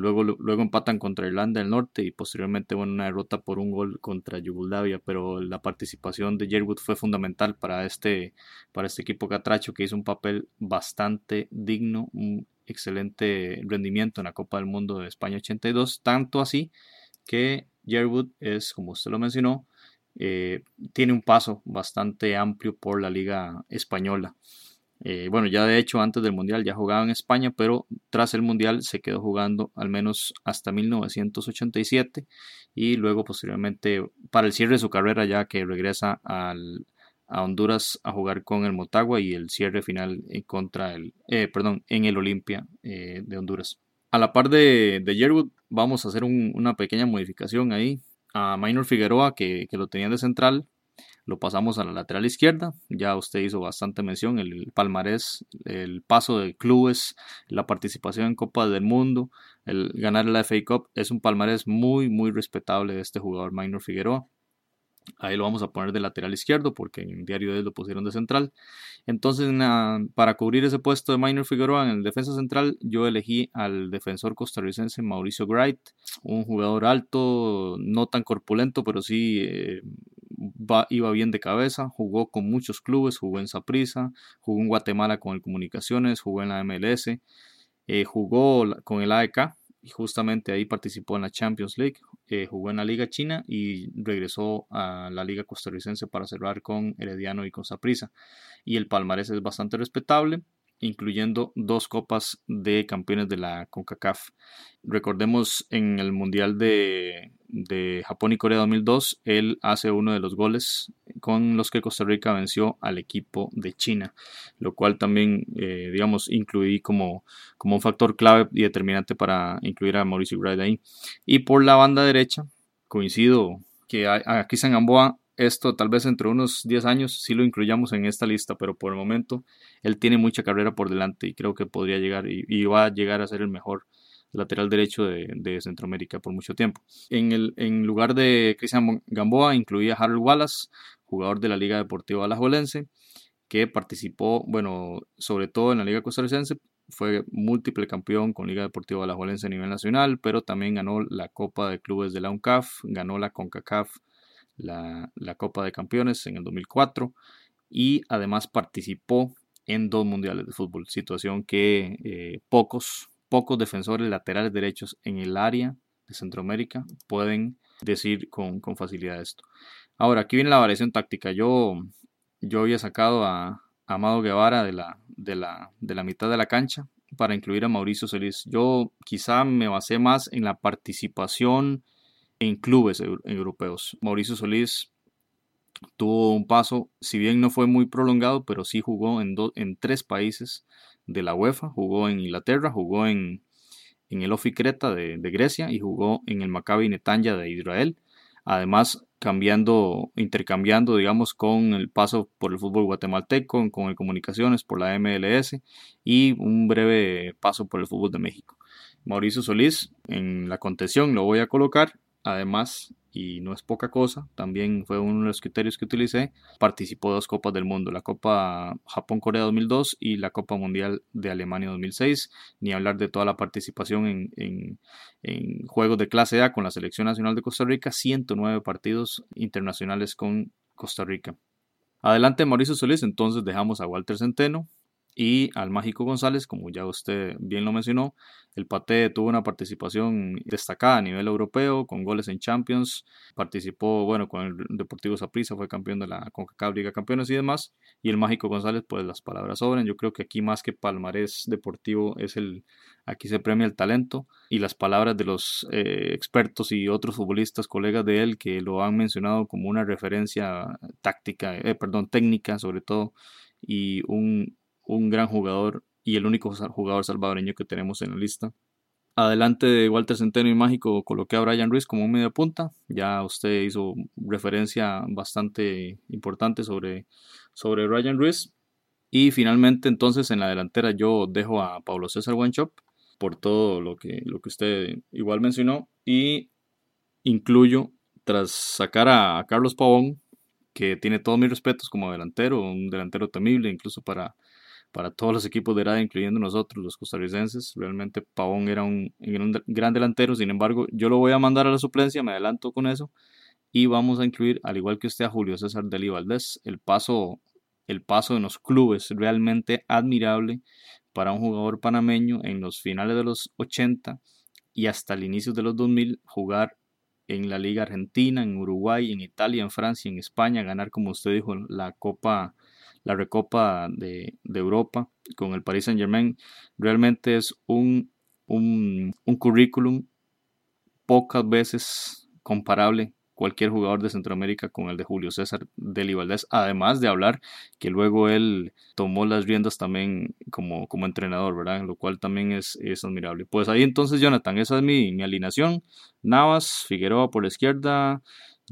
Luego, luego empatan contra Irlanda del Norte y posteriormente bueno, una derrota por un gol contra Yugoslavia, pero la participación de Jerwood fue fundamental para este, para este equipo catracho que hizo un papel bastante digno, un excelente rendimiento en la Copa del Mundo de España 82, tanto así que Jerwood es, como usted lo mencionó, eh, tiene un paso bastante amplio por la liga española. Eh, bueno, ya de hecho antes del Mundial ya jugaba en España, pero tras el Mundial se quedó jugando al menos hasta 1987 y luego posteriormente para el cierre de su carrera ya que regresa al, a Honduras a jugar con el Motagua y el cierre final en contra el, eh, perdón, en el Olimpia eh, de Honduras. A la par de, de Yerwood vamos a hacer una pequeña modificación ahí a Minor Figueroa que, que lo tenían de central lo pasamos a la lateral izquierda. Ya usted hizo bastante mención, el palmarés, el paso de clubes, la participación en Copa del Mundo, el ganar la FA Cup, es un palmarés muy, muy respetable de este jugador Minor Figueroa. Ahí lo vamos a poner de lateral izquierdo porque en el diario de lo pusieron de central. Entonces, para cubrir ese puesto de Minor Figueroa en el defensa central, yo elegí al defensor costarricense Mauricio Wright, un jugador alto, no tan corpulento, pero sí eh, iba bien de cabeza, jugó con muchos clubes, jugó en Saprissa, jugó en Guatemala con el Comunicaciones, jugó en la MLS, eh, jugó con el AEK y justamente ahí participó en la Champions League, eh, jugó en la Liga China y regresó a la Liga Costarricense para cerrar con Herediano y con Saprissa. Y el palmarés es bastante respetable incluyendo dos copas de campeones de la CONCACAF. Recordemos en el Mundial de, Japón y Corea 2002, él hace uno de los goles con los que Costa Rica venció al equipo de China, lo cual también, eh, digamos, incluí como, como un factor clave y determinante para incluir a Mauricio Wright ahí. Y por la banda derecha, coincido que a Cristian Gamboa esto tal vez entre unos 10 años sí lo incluyamos en esta lista, pero por el momento él tiene mucha carrera por delante y creo que podría llegar y, va a llegar a ser el mejor lateral derecho de, Centroamérica por mucho tiempo. En, el, en lugar de Cristian Gamboa incluía a Harold Wallace, jugador de la Liga Deportiva Alajuelense, que participó, bueno, sobre todo en la Liga Costarricense, fue múltiple campeón con Liga Deportiva Alajuelense a nivel nacional, pero también ganó la Copa de Clubes de la UNCAF, ganó la CONCACAF la, Copa de Campeones en el 2004 y además participó en dos mundiales de fútbol, situación que eh, pocos, pocos defensores laterales derechos en el área de Centroamérica pueden decir con, facilidad esto. Ahora, aquí viene la variación táctica. Yo, yo había sacado a, Amado Guevara de la, de, la, de la mitad de la cancha para incluir a Mauricio Solís. Yo quizá me basé más en la participación en clubes europeos. Mauricio Solís tuvo un paso, si bien no fue muy prolongado, pero sí jugó en, en tres países de la UEFA. Jugó en Inglaterra, jugó en, en el Ofi Creta de, Grecia y jugó en el Maccabi Netanya de Israel. Además, cambiando, intercambiando, digamos, con el paso por el fútbol guatemalteco, con el Comunicaciones, por la MLS y un breve paso por el fútbol de México. Mauricio Solís en la contención lo voy a colocar Además, y no es poca cosa, también fue uno de los criterios que utilicé, participó dos Copas del Mundo, la Copa Japón-Corea 2002 y la Copa Mundial de Alemania 2006, ni hablar de toda la participación en, en juegos de clase A con la Selección Nacional de Costa Rica, 109 partidos internacionales con Costa Rica. Adelante Mauricio Solís, entonces dejamos a Walter Centeno y al Mágico González, como ya usted bien lo mencionó, el Pate tuvo una participación destacada a nivel europeo, con goles en Champions, participó, bueno, con el Deportivo Saprissa, fue campeón de la CONCACAF Liga Campeones y demás, y el Mágico González, pues las palabras sobran, yo creo que aquí más que palmarés deportivo es el, aquí se premia el talento y las palabras de los eh, expertos y otros futbolistas, colegas de él, que lo han mencionado como una referencia táctica, eh, perdón, técnica sobre todo, y un, un gran jugador y el único jugador salvadoreño que tenemos en la lista. Adelante de Walter Centeno y Mágico coloqué a Brian Ruiz como un medio punta. Ya usted hizo referencia bastante importante sobre, sobre Brian Ruiz. Y finalmente entonces en la delantera yo dejo a Pablo César Wanchop por todo lo que, lo que usted igual mencionó. Y incluyo, tras sacar a Carlos Pavón, que tiene todos mis respetos como delantero, un delantero temible incluso para, para todos los equipos de edad, incluyendo nosotros, los costarricenses. Realmente Pavón era un, gran delantero, sin embargo, yo lo voy a mandar a la suplencia, me adelanto con eso, y vamos a incluir, al igual que usted, a Julio César Deli Valdés. El paso, el paso en los clubes realmente admirable para un jugador panameño en los finales de los 80 y hasta el inicio de los 2000 jugar en la Liga Argentina, en Uruguay, en Italia, en Francia, en España, ganar, como usted dijo, la Copa la Recopa de, Europa con el Paris Saint Germain, realmente es un, un, currículum pocas veces comparable cualquier jugador de Centroamérica con el de Julio César Deli Valdés, además de hablar que luego él tomó las riendas también como, como entrenador, ¿verdad? Lo cual también es, es admirable. Pues ahí entonces, Jonathan, esa es mi, mi alineación. Navas, Figueroa por la izquierda,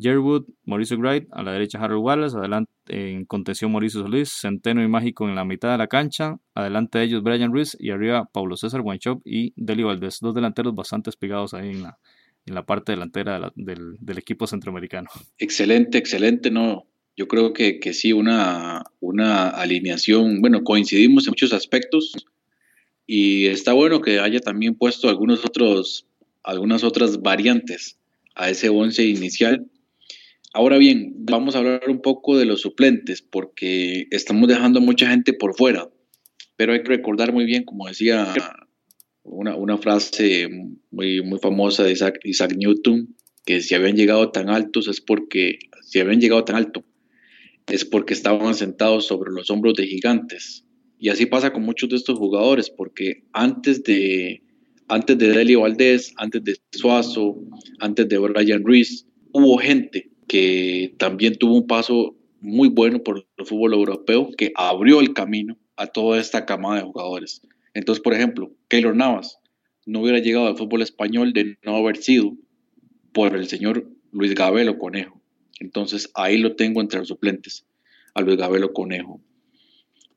Jerwood, Mauricio Wright, a la derecha Harold Wallace, adelante en contención Mauricio Solís, Centeno y Mágico en la mitad de la cancha, adelante de ellos Brian Ruiz y arriba Paulo César Guanchop y Deli Valdés, dos delanteros bastante pegados ahí en la, en la parte delantera del, del, equipo centroamericano. Excelente, excelente, no. Yo creo que, que sí, una, una alineación, bueno, coincidimos en muchos aspectos y está bueno que haya también puesto algunos otros, algunas otras variantes a ese once inicial Ahora bien, vamos a hablar un poco de los suplentes, porque estamos dejando mucha gente por fuera, pero hay que recordar muy bien, como decía una, frase muy, muy famosa de Isaac, Newton, que si habían llegado tan altos es porque, si habían llegado tan alto, es porque estaban sentados sobre los hombros de gigantes. Y así pasa con muchos de estos jugadores, porque antes de, antes de Valdés, antes de Suazo, antes de Brian Ruiz, hubo gente que también tuvo un paso muy bueno por el fútbol europeo, que abrió el camino a toda esta camada de jugadores. Entonces, por ejemplo, Keylor Navas no hubiera llegado al fútbol español de no haber sido por el señor Luis Gabelo Conejo. Entonces, ahí lo tengo entre los suplentes, a Luis Gabelo Conejo.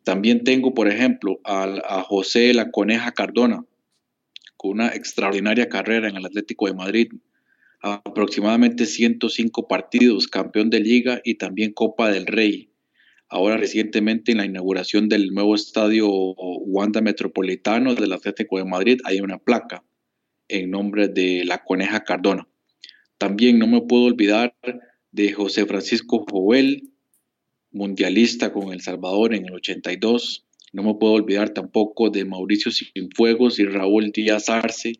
También tengo, por ejemplo, a, a José La Coneja Cardona, con una extraordinaria carrera en el Atlético de Madrid, aproximadamente 105 partidos, campeón de liga y también Copa del Rey. Ahora recientemente en la inauguración del nuevo estadio Wanda Metropolitano del Atlético de Madrid hay una placa en nombre de la Coneja Cardona. También no me puedo olvidar de José Francisco Jovel, mundialista con El Salvador en el 82. No me puedo olvidar tampoco de Mauricio Cienfuegos y Raúl Díaz Arce,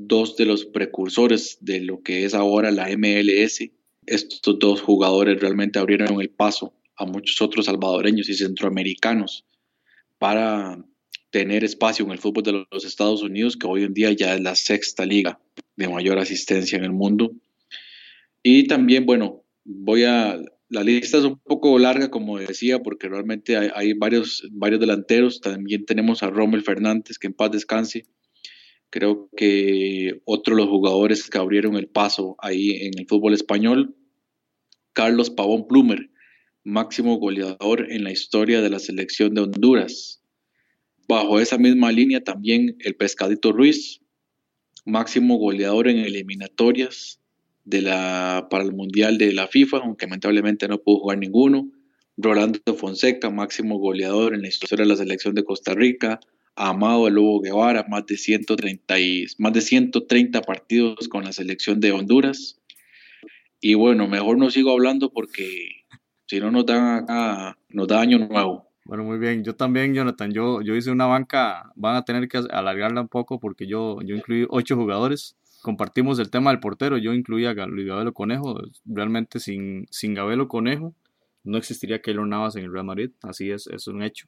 dos de los precursores de lo que es ahora la MLS. Estos dos jugadores realmente abrieron el paso a muchos otros salvadoreños y centroamericanos para tener espacio en el fútbol de los Estados Unidos, que hoy en día ya es la sexta liga de mayor asistencia en el mundo. Y también, bueno, voy a... La lista es un poco larga, como decía, porque realmente hay, varios, varios delanteros. También tenemos a Rommel Fernández, que en paz descanse, Creo que otro de los jugadores que abrieron el paso ahí en el fútbol español, Carlos Pavón Plumer, máximo goleador en la historia de la selección de Honduras. Bajo esa misma línea también el Pescadito Ruiz, máximo goleador en eliminatorias de la, para el Mundial de la FIFA, aunque lamentablemente no pudo jugar ninguno. Rolando Fonseca, máximo goleador en la historia de la selección de Costa Rica. Amado el Lobo Guevara, más de, 130 y, más de 130 partidos con la selección de Honduras. Y bueno, mejor no sigo hablando porque si no nos da, nos da año nuevo. Bueno, muy bien. Yo también, Jonathan, yo, yo hice una banca, van a tener que alargarla un poco porque yo, yo incluí ocho jugadores. Compartimos el tema del portero, yo incluía a Luis Gabelo Conejo. Realmente sin, sin Gabelo Conejo no existiría Keylor Navas en el Real Madrid, así es, es un hecho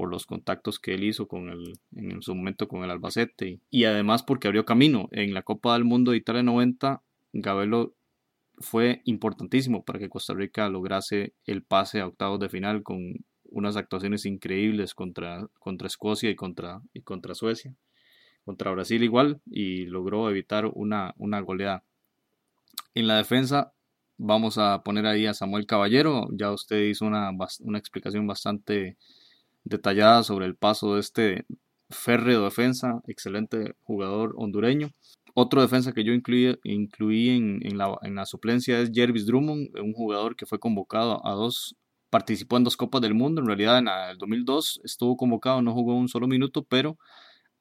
por los contactos que él hizo con el, en su momento con el Albacete y, además porque abrió camino en la Copa del Mundo de Italia 90 Gabelo fue importantísimo para que Costa Rica lograse el pase a octavos de final con unas actuaciones increíbles contra, contra Escocia y contra, y contra Suecia, contra Brasil igual, y logró evitar una, una goleada. En la defensa vamos a poner ahí a Samuel Caballero, ya usted hizo una, una explicación bastante detallada sobre el paso de este férreo defensa, excelente jugador hondureño. Otro defensa que yo incluí, incluí en, en, la, en, la, suplencia es Jervis Drummond, un jugador que fue convocado a dos participó en dos Copas del Mundo, en realidad en el 2002 estuvo convocado, no jugó un solo minuto, pero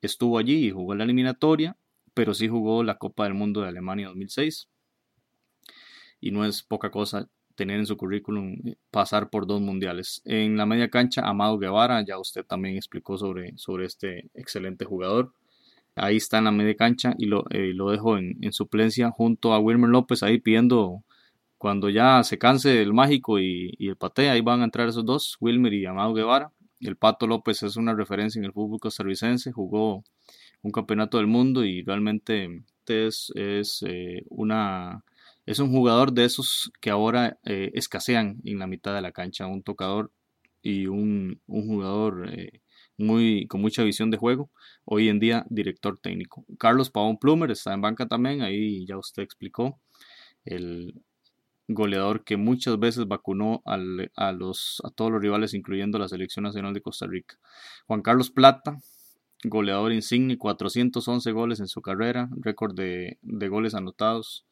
estuvo allí y jugó la eliminatoria, pero sí jugó la Copa del Mundo de Alemania 2006. Y no es poca cosa tener en su currículum eh, pasar por dos mundiales. En la media cancha, Amado Guevara, ya usted también explicó sobre, sobre este excelente jugador. Ahí está en la media cancha y lo, eh, lo dejo en, en, suplencia junto a Wilmer López ahí pidiendo cuando ya se canse el mágico y, el patea, ahí van a entrar esos dos, Wilmer y Amado Guevara. El Pato López es una referencia en el fútbol costarricense, jugó un campeonato del mundo y realmente es, es eh, una es un jugador de esos que ahora eh, escasean en la mitad de la cancha, un tocador y un, jugador eh, muy, con mucha visión de juego, hoy en día director técnico. Carlos Pavón Plumer está en banca también, ahí ya usted explicó. El, goleador que muchas veces vacunó a, los, a todos los rivales, incluyendo la Selección Nacional de Costa Rica. Juan Carlos Plata, goleador insigne, 411 goles en su carrera, récord de, de goles anotados,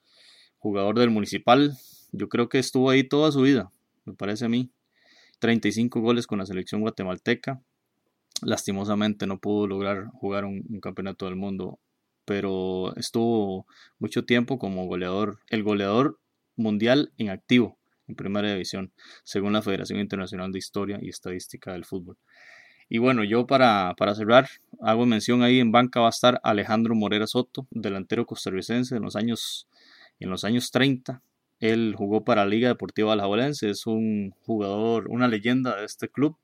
jugador del Municipal, yo creo que estuvo ahí toda su vida, me parece a mí. 35 goles con la selección guatemalteca. Lastimosamente no pudo lograr jugar un, un, campeonato del mundo, pero estuvo mucho tiempo como goleador, el goleador mundial en activo en primera división, según la Federación Internacional de Historia y Estadística del Fútbol. Y bueno, yo para, para cerrar, hago mención ahí en banca va a estar Alejandro Morera Soto, delantero costarricense en los años, en los años 30. Él jugó para la Liga Deportiva Alajuelense, es un jugador, una leyenda de este club,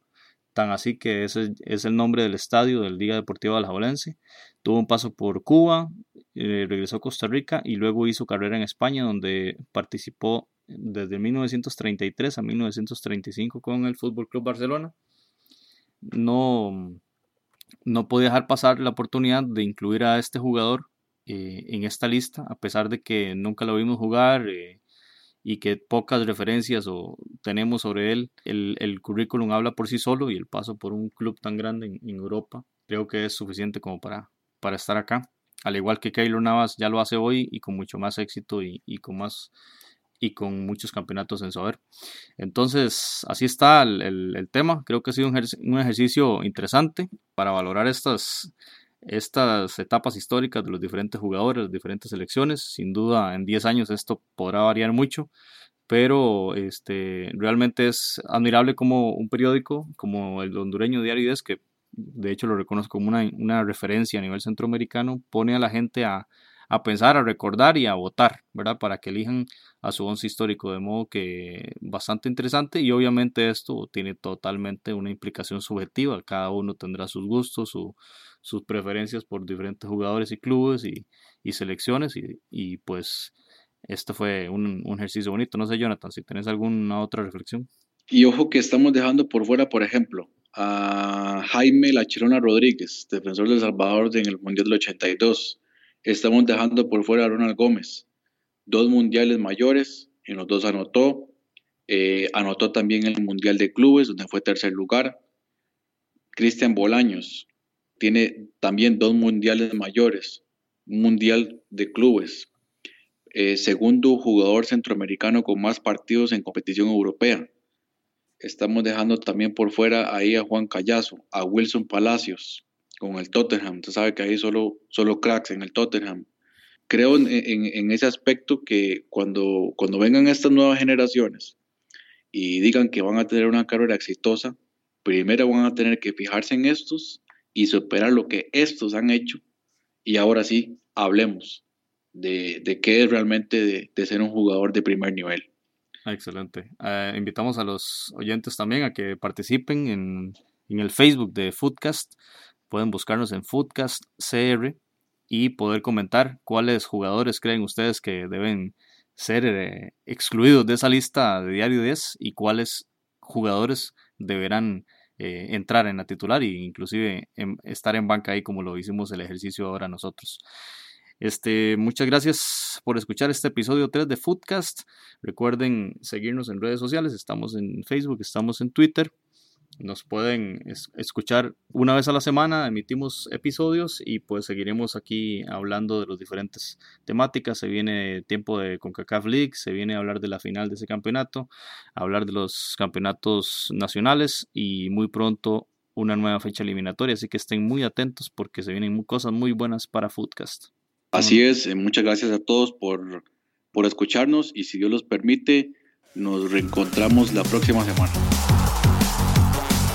tan así que ese es el nombre del estadio del Liga Deportiva Alajuelense. Tuvo un paso por Cuba, eh, regresó a Costa Rica y luego hizo carrera en España, donde participó desde 1933 a 1935 con el Fútbol Club Barcelona. No, no podía dejar pasar la oportunidad de incluir a este jugador eh, en esta lista, a pesar de que nunca lo vimos jugar eh, y que pocas referencias o tenemos sobre él. El, el, currículum habla por sí solo y el paso por un club tan grande en, en Europa creo que es suficiente como para, para estar acá al igual que Keylor Navas ya lo hace hoy y con mucho más éxito y, con más y con muchos campeonatos en su haber. Entonces, así está el, tema. Creo que ha sido un, ejercicio interesante para valorar estas, estas etapas históricas de los diferentes jugadores, las diferentes selecciones. Sin duda, en 10 años esto podrá variar mucho, pero este, realmente es admirable como un periódico como el hondureño Diario 10, que de hecho lo reconozco como una, referencia a nivel centroamericano, pone a la gente a, pensar, a recordar y a votar, ¿verdad? Para que elijan a su once histórico, de modo que bastante interesante y obviamente esto tiene totalmente una implicación subjetiva, cada uno tendrá sus gustos, sus preferencias por diferentes jugadores y clubes y, selecciones y, pues este fue un, ejercicio bonito. No sé, Jonathan, si tenés alguna otra reflexión. Y ojo que estamos dejando por fuera, por ejemplo, a Jaime La Chirona Rodríguez, defensor del Salvador en el Mundial del 82. Estamos dejando por fuera a Ronald Gómez. Dos mundiales mayores, en los dos anotó. Eh, anotó también el Mundial de Clubes, donde fue tercer lugar. Cristian Bolaños tiene también dos mundiales mayores, un mundial de clubes. Eh, segundo jugador centroamericano con más partidos en competición europea estamos dejando también por fuera ahí a Juan Callazo, a Wilson Palacios con el Tottenham. Usted sabe que ahí solo, solo cracks en el Tottenham. Creo en, ese aspecto que cuando, cuando vengan estas nuevas generaciones y digan que van a tener una carrera exitosa, primero van a tener que fijarse en estos y superar lo que estos han hecho. Y ahora sí, hablemos de, de qué es realmente de, ser un jugador de primer nivel. Excelente. Eh, invitamos a los oyentes también a que participen en, en el Facebook de Foodcast. Pueden buscarnos en Foodcast CR y poder comentar cuáles jugadores creen ustedes que deben ser eh, excluidos de esa lista de Diario 10 y cuáles jugadores deberán eh, entrar en la titular e inclusive estar en banca ahí como lo hicimos el ejercicio ahora nosotros. Este, muchas gracias por escuchar este episodio 3 de Foodcast. Recuerden seguirnos en redes sociales, estamos en Facebook, estamos en Twitter nos pueden escuchar una vez a la semana, emitimos episodios y pues seguiremos aquí hablando de las diferentes temáticas. Se viene tiempo de CONCACAF League, se viene a hablar de la final de ese campeonato, hablar de los campeonatos nacionales y muy pronto una nueva fecha eliminatoria, así que estén muy atentos porque se vienen cosas muy buenas para Foodcast. Así es, eh, muchas gracias a todos por, por escucharnos y si Dios los permite, nos reencontramos la próxima semana.